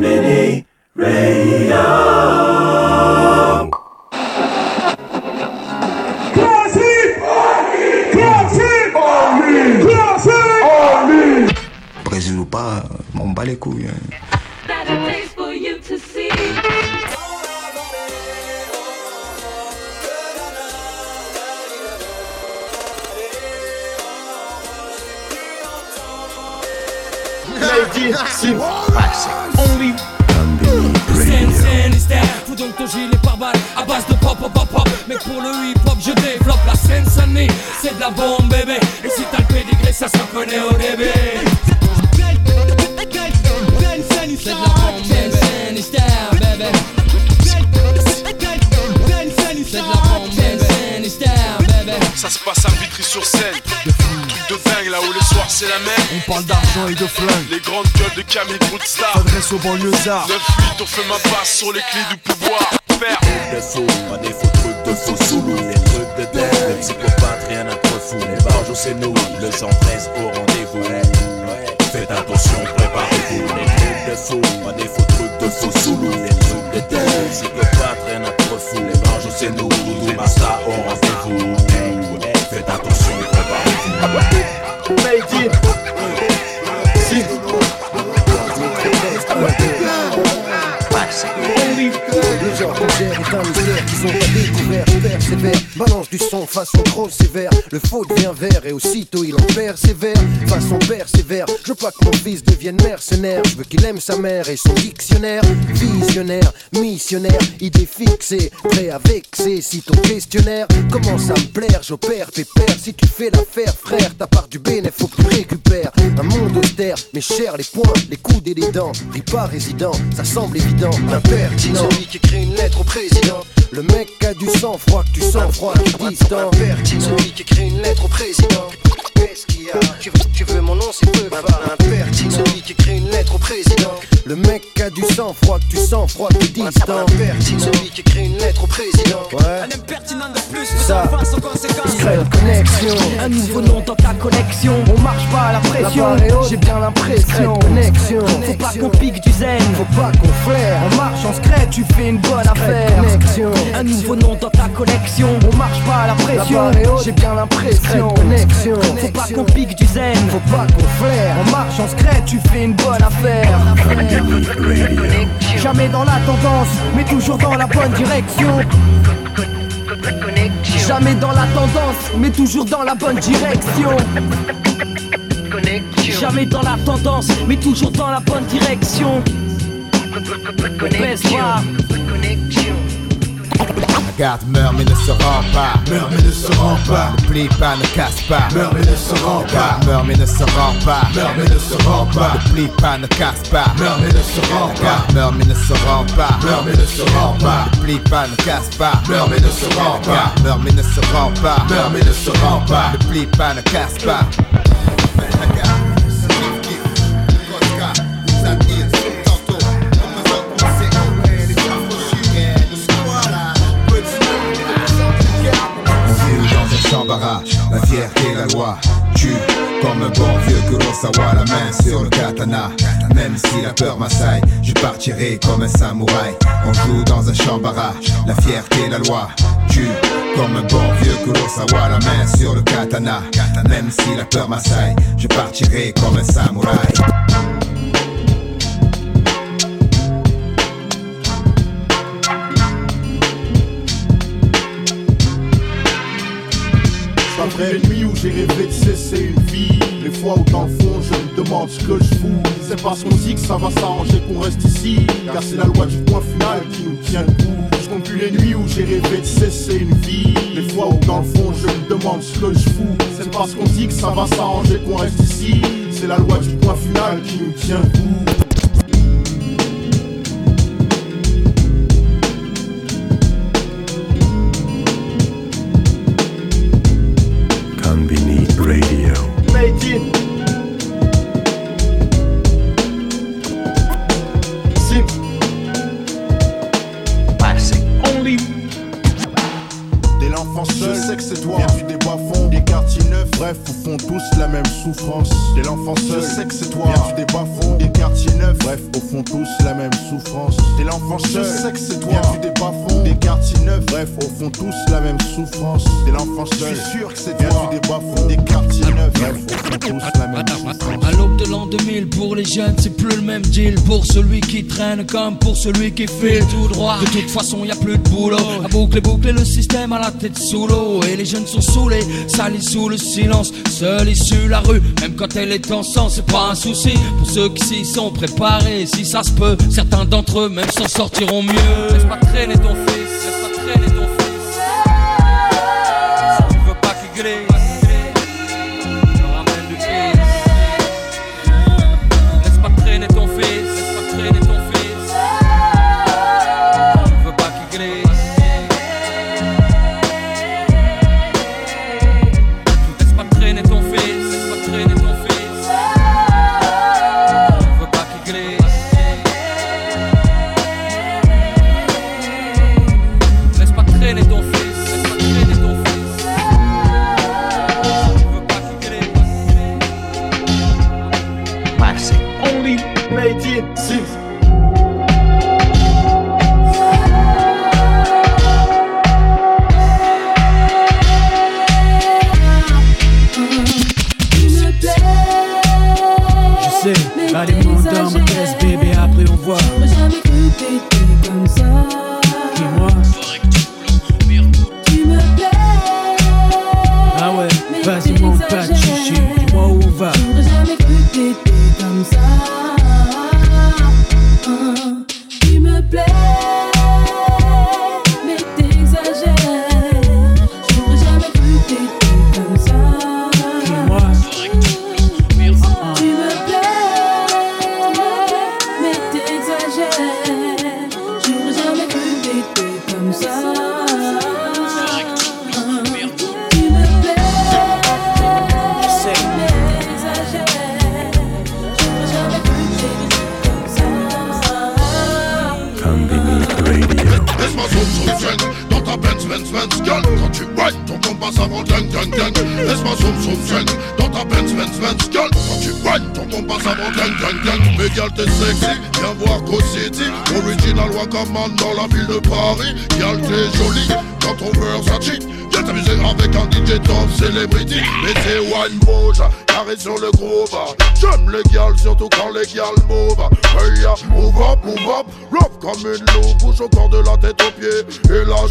Conbini Radio. Ou pas, m'en bats les couilles. hein. Style Faut donc ton gilet par balle à base de pop pop pop pop Mais pour le hip hop je développe la scène sonné C'est de la bombe bébé Et si t'as le pédigré ça se connaît au début C'est de la bombe bébé C'est de la bombe Ça se passe à Vitry-sur-Seine. Truc de dingue là où les soirs c'est la mer. On parle d'argent et de flingue. Les grandes gueules de Camille Broodstar. S'adresse aux banlieusards. 9-8, on fait ma passe sur les clés du pouvoir. Faire. de faux, pas des faux trucs de faux sous Les trucs de dingue, les psychopathes, rien à trop fou Les barges c'est nous, le 113 au rendez-vous Faites attention, préparez-vous Les trucs de faux, pas des faux trucs de faux sous Les trucs de dingue, les psychopathes, rien à trop fou Les façon trop sévère. Le faux devient vert et aussitôt il en persévère. Façon persévère, je veux pas que mon fils devienne mercenaire. Je veux qu'il aime sa mère et son dictionnaire. Visionnaire, missionnaire, idée fixée, prêt à vexer. Si ton questionnaire commence à me plaire, j'opère pépère. Si tu fais l'affaire, frère, ta part du bénéfice, faut que tu récupères. Un monde austère, mais cher les poings, les coudes et les dents. Ris pas résident, ça semble évident. Impertinent. Celui qui écrit une lettre au président. Le mec a du sang froid, que tu sens froid, qui distant. Impertinent. Celui qui écrit une lettre au président. Qu'est-ce qu'il y a tu veux, tu veux mon nom, c'est peu pas impertinent. Celui qui écrit une lettre au président. Le mec a du sang froid, que tu sens froid, qui distant. Impertinent. Celui qui écrit une lettre au président. Ouais. Un impertinent de plus, Ça. conséquences Discrète connexion. Un nouveau nom dans ta collection On marche pas à la pression. J'ai bien l'impression connexion. Faut pas qu'on pique du zen Faut pas qu'on flaire. On marche en secret, tu fais une bonne affaire connexion. Un nouveau nom dans ta collection On marche pas à la pression J'ai bien l'impression. Connexion. Faut pas qu'on pique du zen. Faut pas qu'on flaire. On marche en secret, tu fais une bonne affaire. Jamais dans la tendance, mais toujours dans la bonne direction. Jamais dans la tendance, mais toujours dans la bonne direction. Jamais dans la tendance, mais toujours dans la bonne direction Regarde, meurt mais ne se rend pas. Meurs mais ne se rend pas. Ne plie pas, ne casse pas. Meurs mais ne se rend pas. Meurt mais ne se rend pas. Meurs mais ne se rend pas. Ne plie pas, ne casse pas. Meurs mais ne se rend pas. Meurt mais ne se rend pas. Meurs mais ne se rend pas. Ne plie pas, ne casse pas. Meurs mais ne se rend pas. Meurt mais ne se rend pas. Meurs mais ne se rend pas. Ne plie pas, ne casse pas. La fierté, la loi tue comme un bon vieux Kurosawa, la main sur le katana. Même si la peur m'assaille, je partirai comme un samouraï. On joue dans un chambara, la fierté, la loi tue comme un bon vieux Kurosawa, la main sur le katana. Même si la peur m'assaille, je partirai comme un samouraï. Les nuits où j'ai rêvé de cesser une vie Les fois où dans le fond je me demande ce que je fous. C'est parce qu'on dit que ça va s'arranger qu'on reste ici Car c'est la loi du point final qui nous tient debout. Je compte plus les nuits où j'ai rêvé de cesser une vie Les fois où dans le fond je me demande ce que je fous. C'est parce qu'on dit que ça va s'arranger qu'on reste ici C'est la loi du point final qui nous tient debout pour les jeunes, c'est plus le même deal. Pour celui qui traîne comme pour celui qui file tout droit. De toute façon, y a plus de boulot. À boucler, boucler le système à la tête sous l'eau. Et les jeunes sont saoulés, salis sous le silence. Seule issue la rue, même quand elle est en sang, c'est pas un souci. Pour ceux qui s'y sont préparés, si ça se peut, certains d'entre eux même s'en sortiront mieux. Laisse pas traîner ton fils,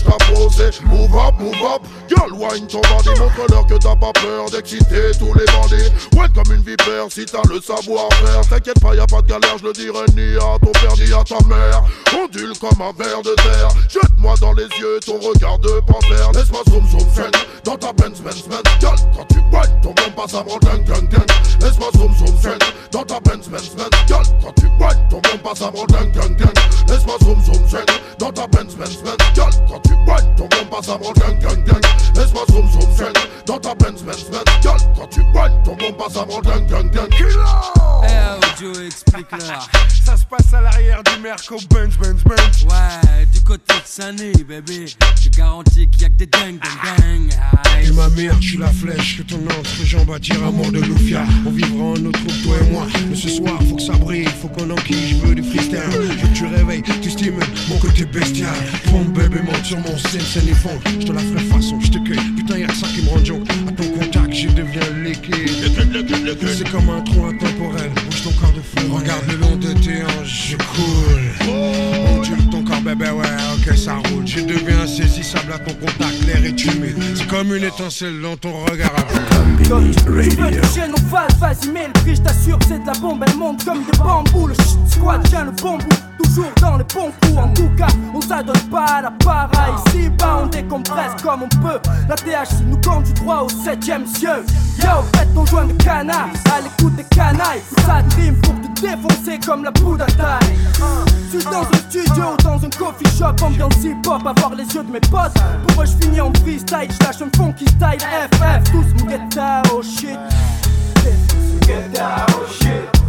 Je posé. Move up, move up. Girl wine ton bandit Montre-leur que t'as pas peur d'exciter tous les bandits. Ouais comme une vipère si t'as le savoir-faire. T'inquiète pas y'a pas de galère je le dirai ni à ton père ni à ta mère. Ondule comme un ver de terre. Jette-moi dans les yeux ton regard de panthère. Laisse-moi zoom zoom zoom dans ta Benz Benz Benz. Girl quand tu whine ton bon passe avant gang gang gang Laisse-moi zoom zoom dans ta Benz Benz Benz. Girl quand tu whine ton bon passe avant gang gang gang Laisse-moi zoom zoom zoom dans ta Benz Benz Benz. Girl quand tu whine ton bon passe avant gang gang gang. Laisse-moi zoom zoom dans ta Benz Benz Benz quand tu whine ton bon passe avant gang gang gang Eh, Joe, explique-leur. Ça se passe à l'arrière du Merco Benz Benz Benz Ouais, du côté de Sunny, bébé. Je garantis qu'il y a que des dingues, dingues, dingues. Et ma mère, tu la flèche, que ton entre jambe attire à mort de Loufia. On vivra en notre troupe, toi et moi. Mais ce soir, faut que ça brille, faut qu'on enquille, je veux du freestyle. Je veux que tu réveilles, tu stimules mon côté bestial. Pompe bébé, monte sur mon scène, scène et fond. Je te la ferai façon, je te cueille. Putain, y'a que ça qui me rend ton contact, je deviens liquide. C'est comme un trou intemporel, bouge ton corps de fou. Regarde le long de tes hanches, je coule. Ondule ton corps, bébé, ouais, ok, ça roule. Je deviens insaisissable à ton contact, l'air est humide. C'est comme une étincelle dans ton regard. Phases, vas-y mets le prix, je t'assure c'est de la bombe, elle monte comme des bambous Le squad tient le bon bout, toujours dans les bons coups. En tout cas, on s'adonne pas à la para Ici bas on décompresse comme on peut. La THC nous conduit droit au septième cieux Yo, faites ton joint de canard, à l'écoute des canailles. Ça dream pour te défoncer comme la poudre à taille. Suis dans un studio, dans un coffee shop. Ambiance hip-hop, avoir les yeux de mes potes. Pour eux je finis en freestyle, je lâche un funky style FF, tous mon get oh shit. Get down, oh shit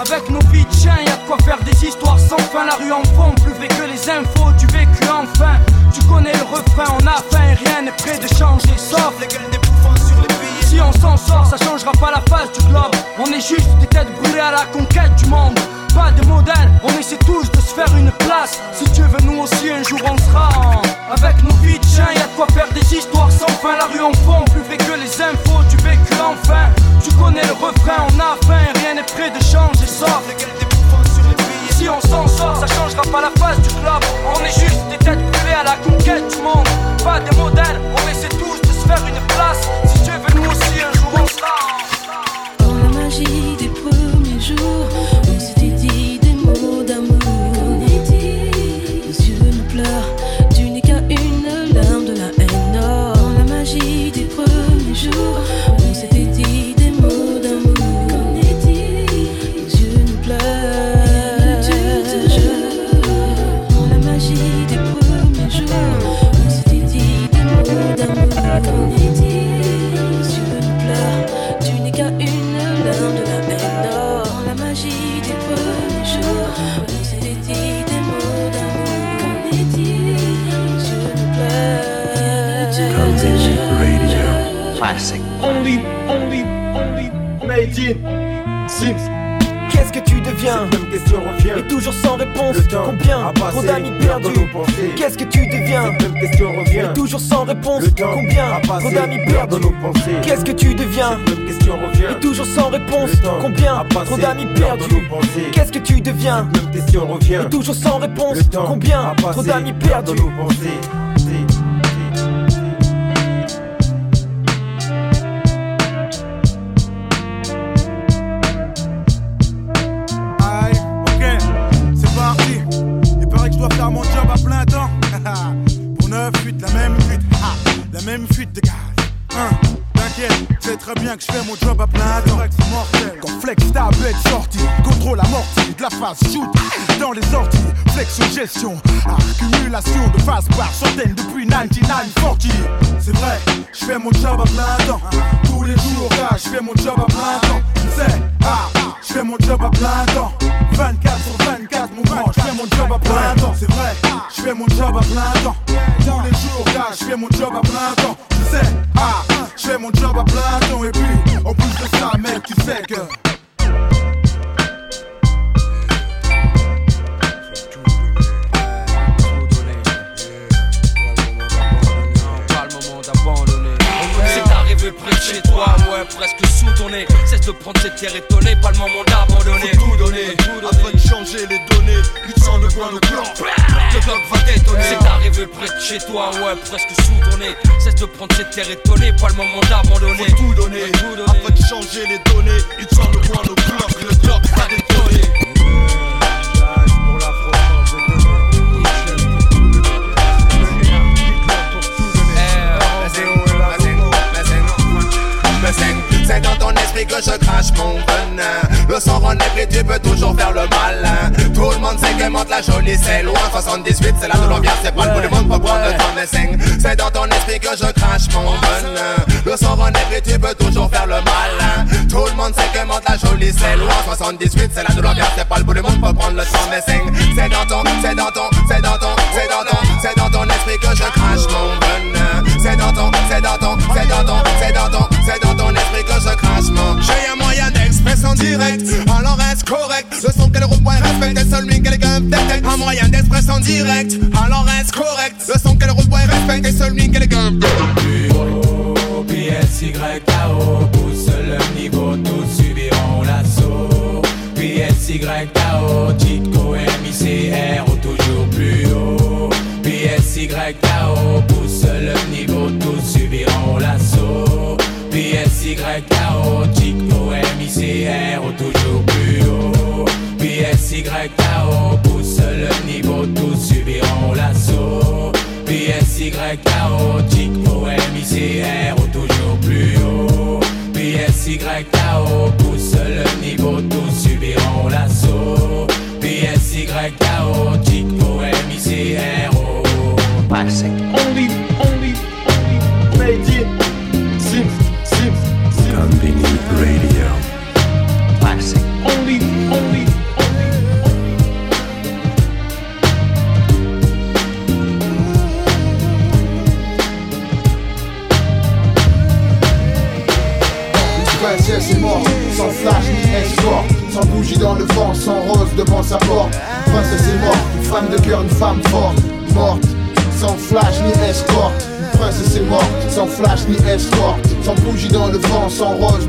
Avec nos vies de chiens, y'a de quoi faire des histoires sans fin. La rue en fond, plus vrai que les infos du vécu enfin. Tu connais le refrain, on a faim, rien n'est prêt de changer, sauf les gueules bouffons sur les billets. Si on s'en sort, ça changera pas la face du globe. On est juste des têtes brûlées à la conquête du monde. Pas de modèle, on essaie tous de se faire une place. Si tu veux, nous aussi un jour on sera Avec nos vies de chiens, y'a de quoi faire des histoires sans fin. La rue en fond, plus vrai que les infos du vécu enfin. Tu connais le refrain, on a faim, rien n'est prêt de changer, sauf des. Si on s'en sort, ça changera pas la face du club. On est juste des têtes brûlées à la conquête du monde. Pas de modèle, on essaie tous de se faire une place. Sims. Qu'est-ce que tu deviens Cette même question revient. Et toujours sans réponse. Le temps Combien Trop d'amis perdus. Qu'est-ce que tu deviens Cette même question revient. Et toujours sans réponse. Le temps Combien Trop d'amis perdus. Qu'est-ce que tu deviens Cette même question revient. Et toujours sans réponse. Le temps Combien Trop d'amis perdus. Qu'est-ce que tu deviens Cette même question revient. Et toujours sans réponse. Le temps Combien Trop d'amis perdus. Très bien que je fais mon job à plein temps. C'est. Quand Flex est sorti, contrôle amorti de la phase shoot dans les orties. Flex gestion, accumulation de phases par centaines depuis 9940. C'est vrai, je fais mon job à plein temps. Tous les jours, gars, je fais mon job à plein temps. Tu sais, ah, je fais mon job à plein temps. 24 sur 24, mon grand, je fais mon job à plein temps. C'est vrai, je fais mon job à plein temps. Tous les jours, gars, je fais mon job à plein temps. Tu sais, ah, je fais mon job à plein temps. Et puis, en plus de ça, mec, tu sais que. Presque sous ton nez. Cesse de prendre cette terre étonnée, pas le moment d'abandonner. Tout donner, afin de changer les données. Lutte sans le coin, le plan. Le bloc va détonner. C'est arrivé près de chez toi, ouais, presque sous ton nez. Cesse de prendre cette terre étonnée, pas le moment d'abandonner. Tout donner, afin de changer les données. Lutte sans le coin, le bloc, le bloc va que je crache mon venin. Le sang en est tu peux toujours faire le malin. Tout le monde sait que monte la jolie c'est loin. 78 c'est la de l'ambiance c'est pas le bout du monde pour prendre le temps C'est dans ton esprit que je crache mon venin. Le sang en est tu peux toujours faire le malin. Tout le monde sait que monte la jolie c'est loin. 78 c'est la de l'ambiance c'est pas le bout du monde pour prendre le temps C'est dans ton, c'est dans ton, c'est dans ton, c'est dans ton, c'est dans ton esprit que je crache mon venin. C'est dans ton, c'est dans ton, c'est dans ton, c'est dans ton, c'est dans ton esprit que je crache mon J'ai un moyen d'expression direct, alors reste correct? Le son qu'elle revoit respecte celui qu'elle gagne Un moyen d'expression direct, alors reste correct? Le son qu'elle revoit respecte celui qu'elle gagne PSYKO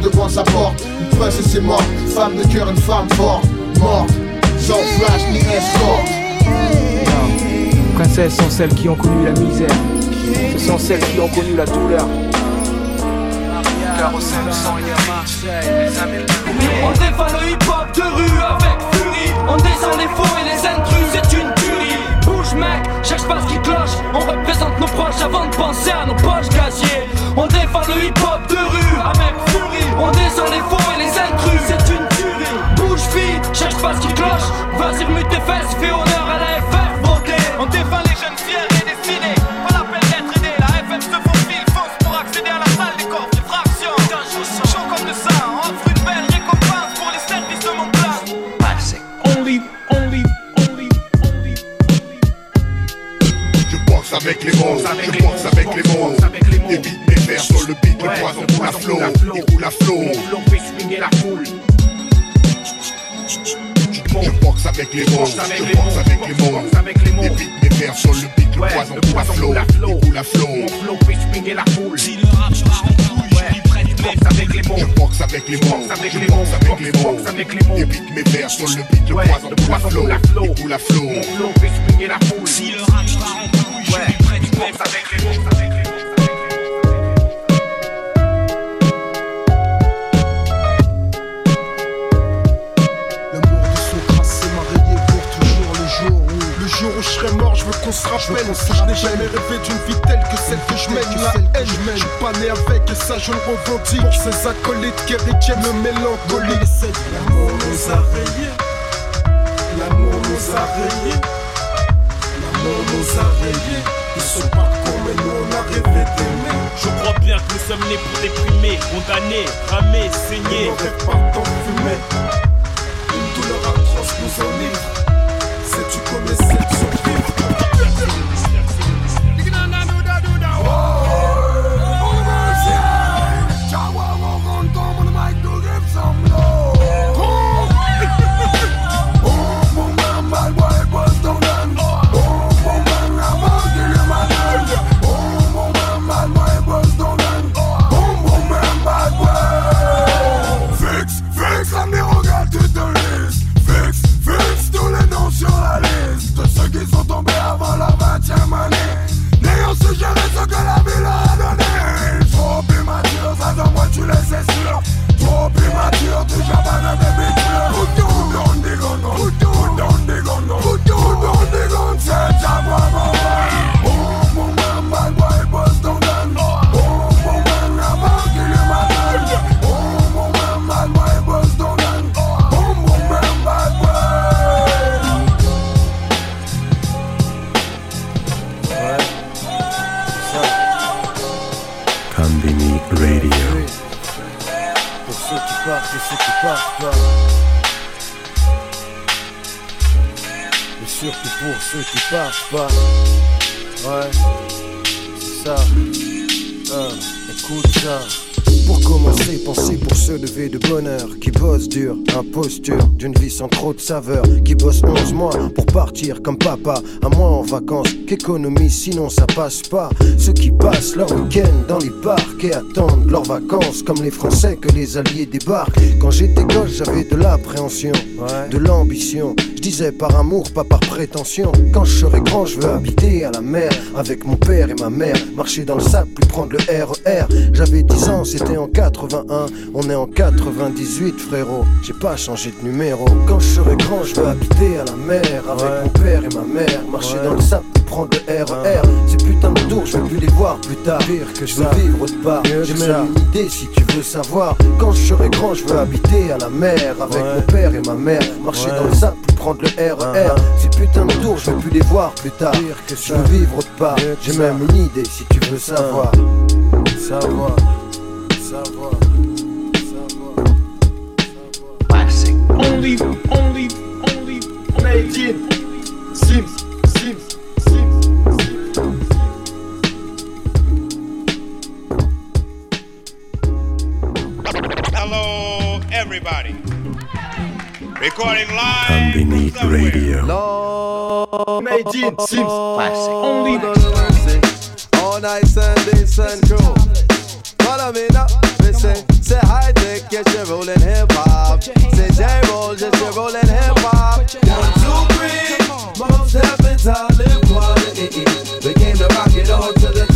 devant sa porte. Une princesse est morte, une femme de cœur, une femme forte. Morte, sans flash ni escort. Princesses sont celles qui ont connu la misère. Ce sont celles qui ont connu la douleur. Car au sein du sang, il y a Marseille, les Américains. On défend le hip-hop de rue avec furie. On descend les faux et les intrus, c'est une tuerie. Bouge mec, cherche pas ce qui cloche. On représente nos proches avant de penser à nos poches casiers On défend le hip-hop de rue avec furie On descend les faux et les intrus, c'est une tuerie. Bouge vite, cherche pas ce qui cloche. Vas-y remue tes fesses, fais honneur à la FF beauté. On défend les jeunes fiers et destinés. Pas la peine d'être aidé, la FF se faufile Fonce pour accéder à la salle des coffres, des fractions Chaud comme de ça, offre une belle récompense pour les services de mon plan Only, only, only, only. Je boxe avec les mots, je boxe avec les mots. Le beat, le poison coule à flot, il coule à flot. Je boxe avec les mots, je boxe avec les mots. Évite mes vers sur le beat, le poison coule à flot, il coule à flot. Si le rap part en couille, je mes avec les mots. Je boxe avec les mots, avec je les boxe mots, avec les boxe mots. avec les mots. Évite mes vers sur le beat, le poison coule à flot, il coule à flot. Si le rap part en couille, je lui prête mes avec les mots se rappelle Je n'ai jamais rêvé d'une vie telle que celle que je mène La haine, je suis pas né avec et ça je le revendique. Pour ces acolytes qui retiennent le mélancolie. L'amour nous a rayés. L'amour nous a rayés. L'amour nous a rayés. Ils sont pas mais nous on a rêvé d'aimer. Je crois bien que nous sommes nés pour déprimer, condamnés, ramer, saigner. On rêve pas d'enfumer Une douleur atroce nous enivre. Sais-tu combien bonheur bosse dur, imposture d'une vie sans trop de saveur Qui bosse 11 mois pour partir comme papa Un mois en vacances, qu'économie sinon ça passe pas. Ceux qui passent leur week-end dans les parcs Et attendent leurs vacances Comme les Français que les Alliés débarquent. Quand j'étais gosse j'avais de l'appréhension De l'ambition. Je disais par amour, pas par prétention. Quand je serai grand je veux habiter à la mer Avec mon père et ma mère Marcher dans le sable, puis prendre le RER J'avais 10 ans, c'était en 81 On est en 98 frérot J'ai pas changé de numéro. Quand je serai grand je veux habiter à la mer Avec mon père et ma mère. Marcher dans le sable puis prendre le RER Ces putains de tours je veux plus les voir plus tard. Pire que je veux vivre autre part. J'ai même une idée si tu veux savoir. Quand je serai grand je veux habiter à la mer Avec mon père et ma mère. Marcher dans le sable puis prendre le RER Ces putains de tours je veux plus les voir plus tard. Que je veux vivre autre part. J'ai même une idée si tu veux savoir. Savoir. Savoir only, only, only, only. Sims, Sims, Hello, everybody. Recording live. Underneath radio. No. Imagine Sims. Classic. Only the All night Sunday, sun cool. Follow me now, listen. Say high tech, yes, you're rolling hip hop. Say J roll, yes, you're rolling hip hop. One, two, three, most heaven's high live quality. We came to rock it all to the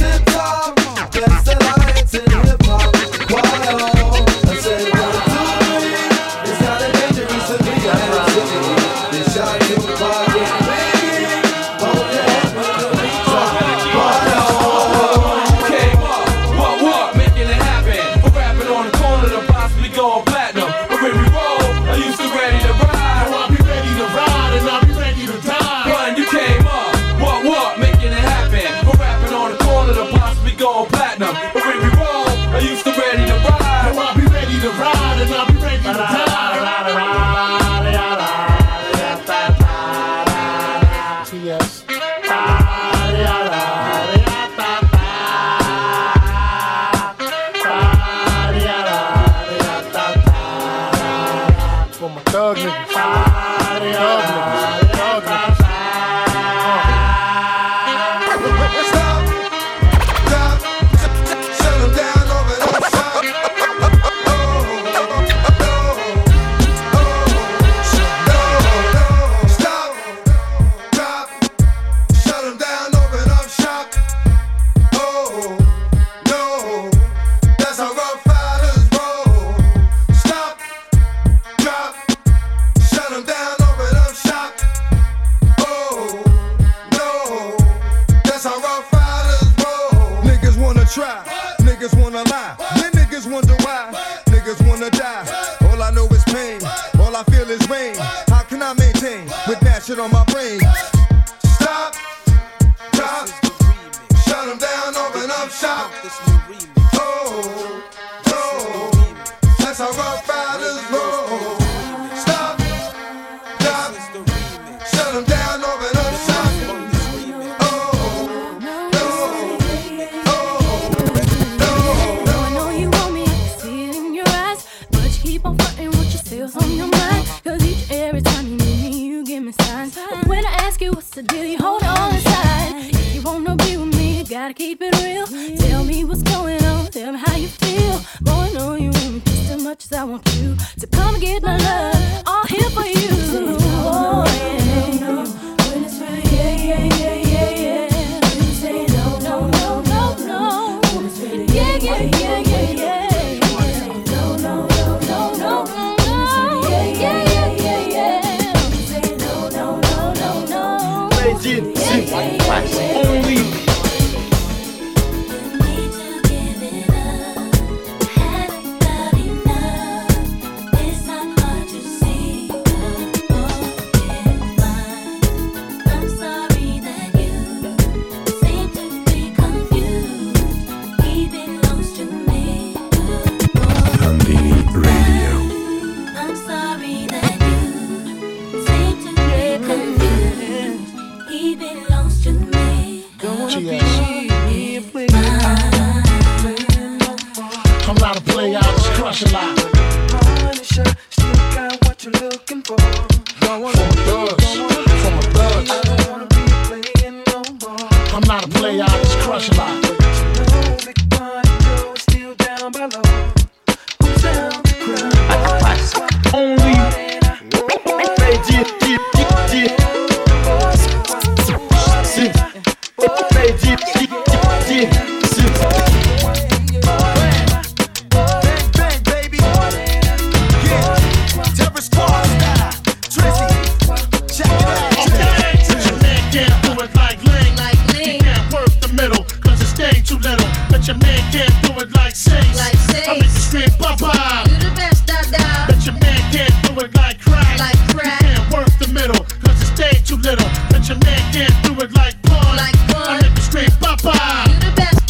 too little. Bet your man can't do it like say. Like I make you scream, bye bye. You the best, da da. Bet your man can't do it like crack. Like crack. You can't work the middle, cause it's day too little. Bet your man can't do it like porn. Like. I make. You the best,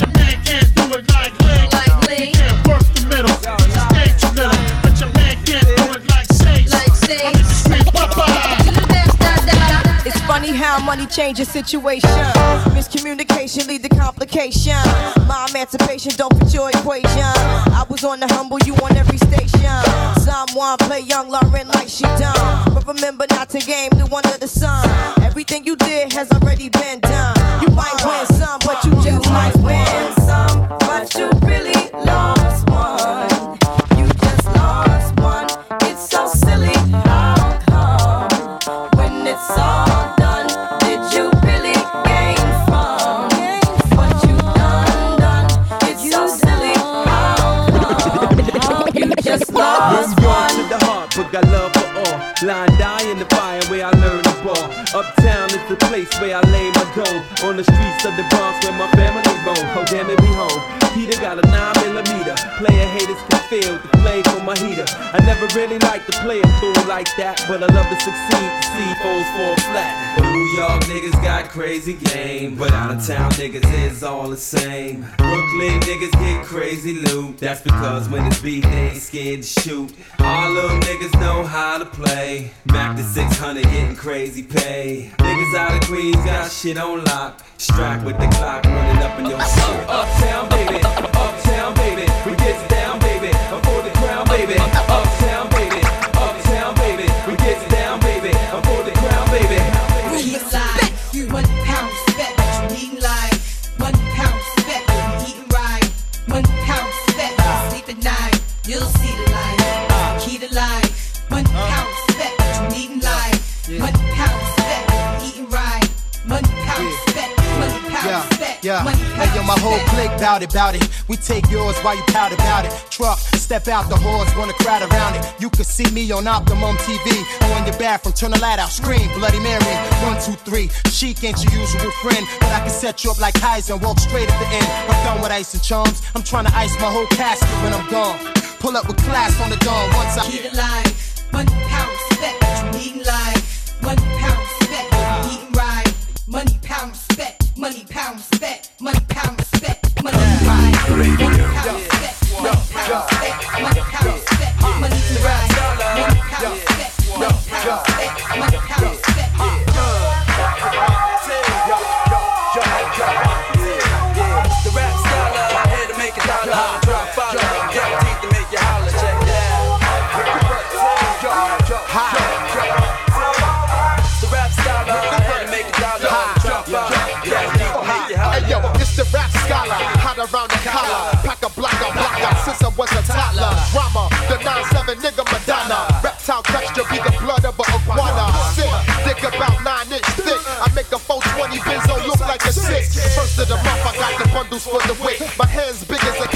your man can't do it like can't work the it's too little. Your man can't do it like I make bye bye. You the best, da da. It's funny how money changes situation. Miscommunication lead to complication. My emancipation don't fit your equation. I was on the humble, you on every station. Someone play young Lauren like she done. But remember not to game new under the sun. Everything you did has already been done. You might win some, but you just might win some. But you really Line die in the fire where I learn to ball. Uptown is the place where I lay my gold. On the streets of the Bronx where my family my heater. I never really liked to play a fool like that, but I love to succeed see foes fall flat. New York niggas got crazy game, but out of town niggas is all the same. Brooklyn niggas get crazy loot. That's because when it's beat, they ain't scared to shoot. All little niggas know how to play. Mac to 600 getting crazy pay. Niggas out of Queens got shit on lock. Strapped with the clock running up in your shit. Uptown baby, uptown baby, my whole clique bout it, bout it. We take yours while you pout about it. Truck, step out the horse, wanna crowd around it. You can see me on Optimum TV. Or in your bathroom, turn the light out, scream, Bloody Mary. One, two, three. Chic ain't your usual friend, but I can set you up like Kaiser and walk straight at the end. I'm done with ice and charms. I'm trying to ice my whole casket when I'm gone. Pull up with class on the dawn once I. Key to life. One pound respect what you like. One pound respect eating right. Money pound respect. Money pound respect. Money pound respect. Money right. Radio. Money pound respect. Money pound respect. Money respect. Money pound respect. Money pound respect. Money pound respect. Around the collar. Pack a block, a blocker, since I was a toddler. Drama, the 9-7 nigga Madonna. Reptile texture be the blood of a iguana. Sick, thick about 9 inch thick. I make a 420 benzo look like a 6. First of the month, I got the bundles for the weight. My hands big as a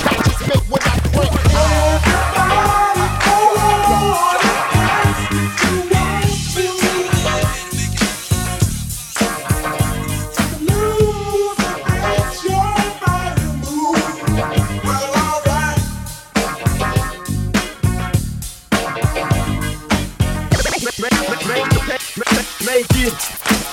Make it.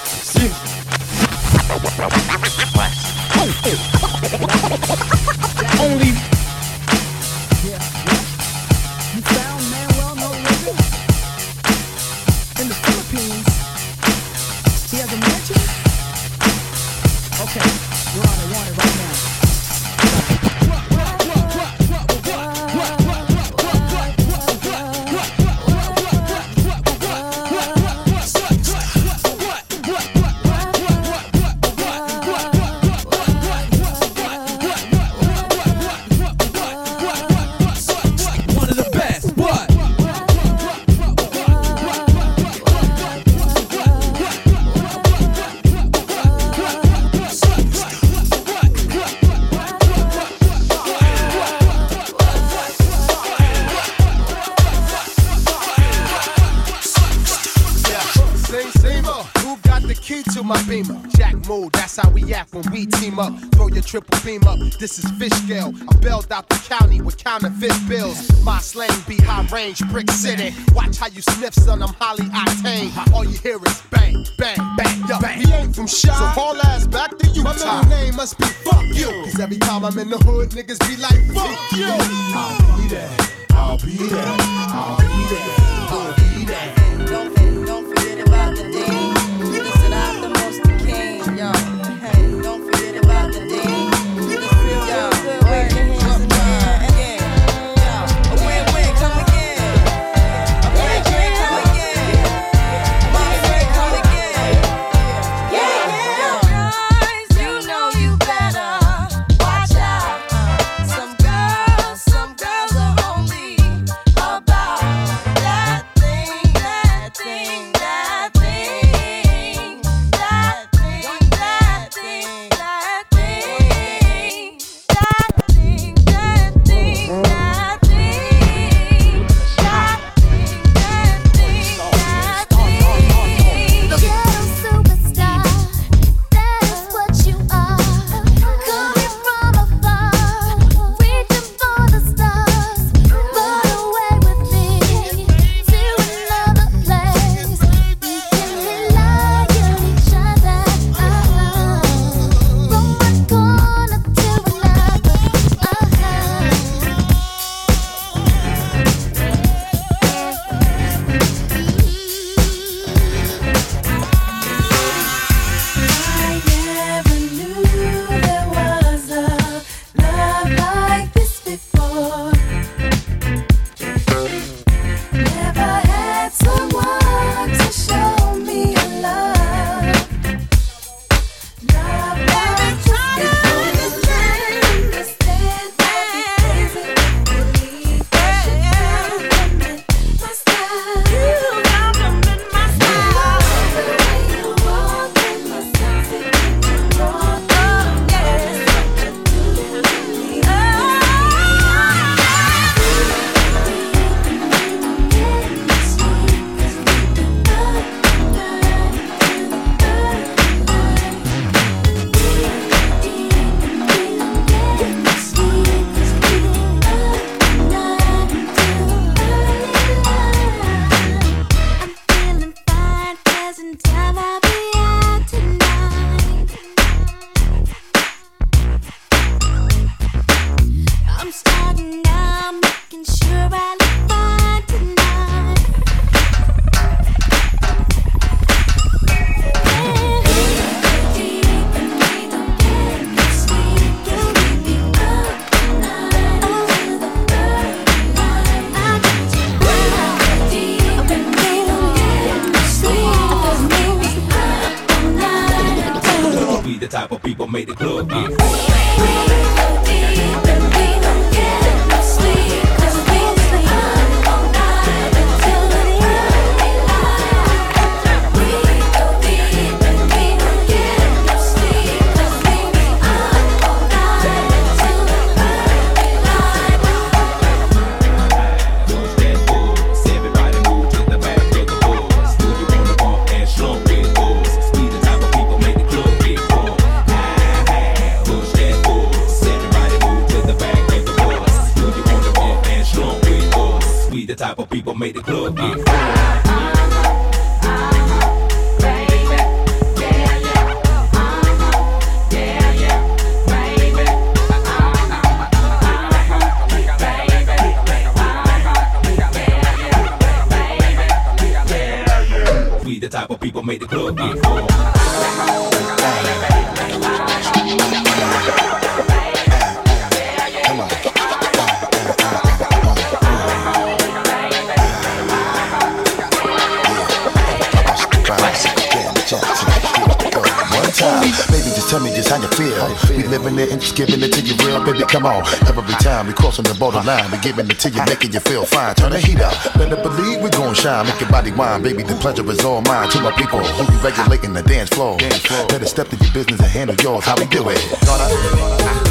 Be range, brick city. Watch how you sniff, son, I'm highly octane. All you hear is bang, bang, bang. Yo, he ain't from Shy, so haul ass back to Utah. My middle name must be fuck you. Cause every time I'm in the hood, niggas be like, fuck you. I'll be there, I'll be there, I'll be there, I'll be there. Don't, don't forget about the D. Listen out the people made the club get full. Tell me just how you feel. How you feel. We living it and just giving it to you real, baby. Come on. Every time we crossing the borderline, we giving it to you, making you feel fine. Turn the heat up. Better believe we gon' shine. Make your body wine, baby. The pleasure is all mine. To my people who be regulating the dance floor. Better step to your business and handle yours. How we do it.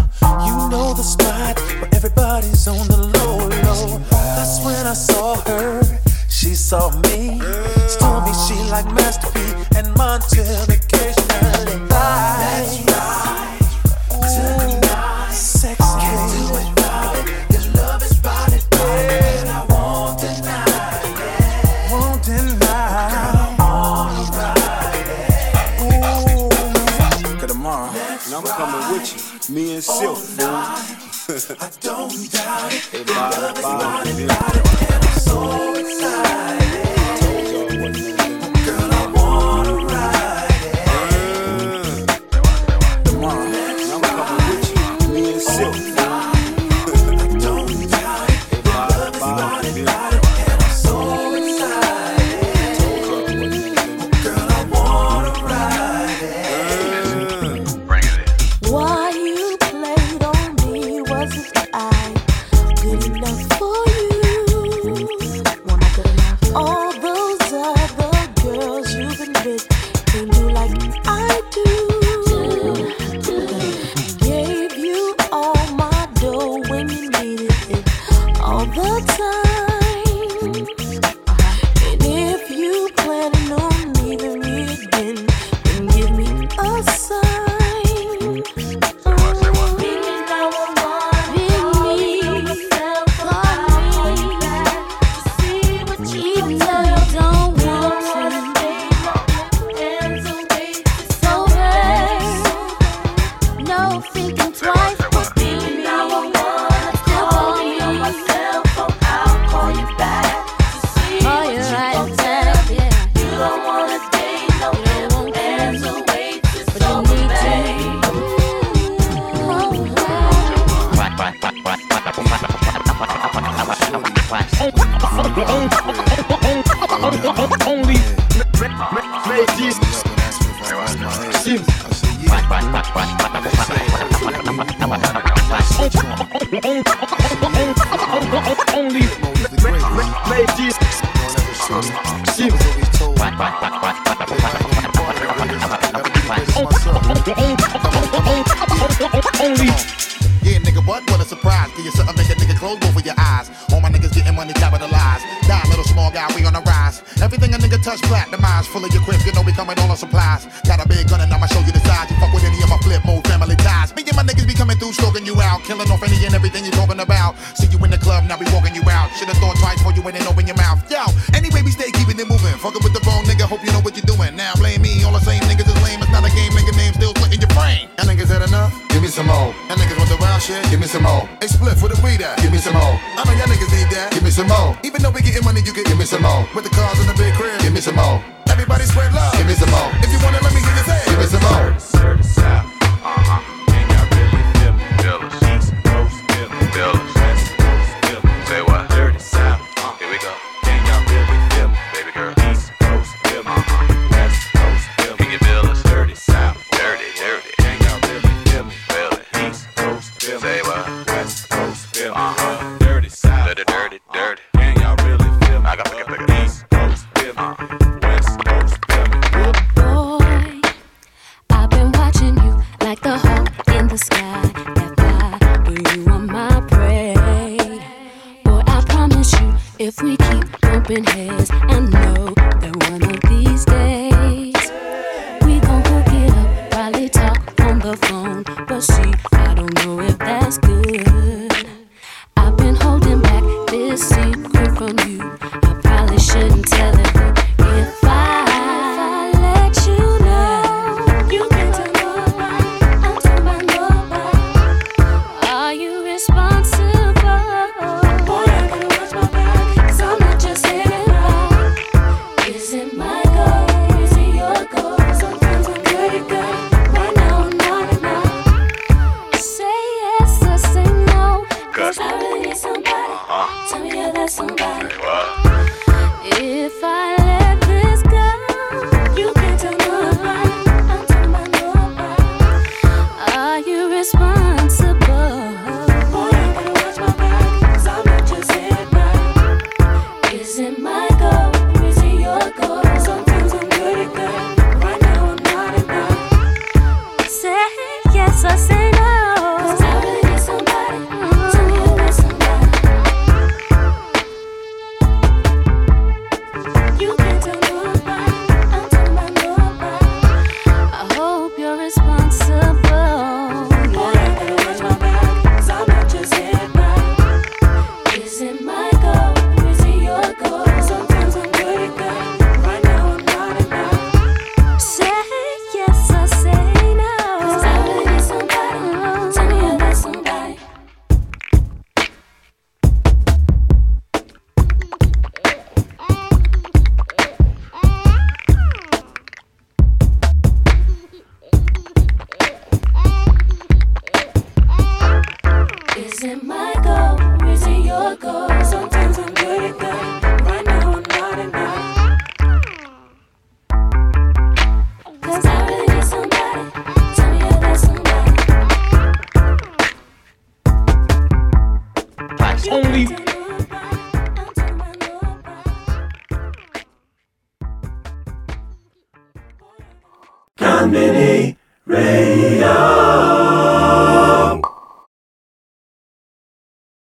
Only. Yeah, nigga, what? What a surprise. Give you something, make a nigga close over your eyes. All my niggas getting money capitalized. Die, little small guy, we on the rise. Everything a nigga touch platinumized. Full of your grip, you know we coming all on supplies. Got a big gun and I'ma show you the size. You fuck with any of my flip mode family ties. Me and my niggas be coming through, stroking you out. Killing off any and everything you talkin' about. See you in the club, now we walking you out. Should've thought twice before you went and open your mouth. Yo, anyway, we stay Give me some more. I know y'all niggas need that. Give me some more. Even though we getting money, you can give me some more. With the cars and the big crib, give me some more. the sky that fly, but you are my prey. Boy, I promise you, if we keep bumping heads, and know.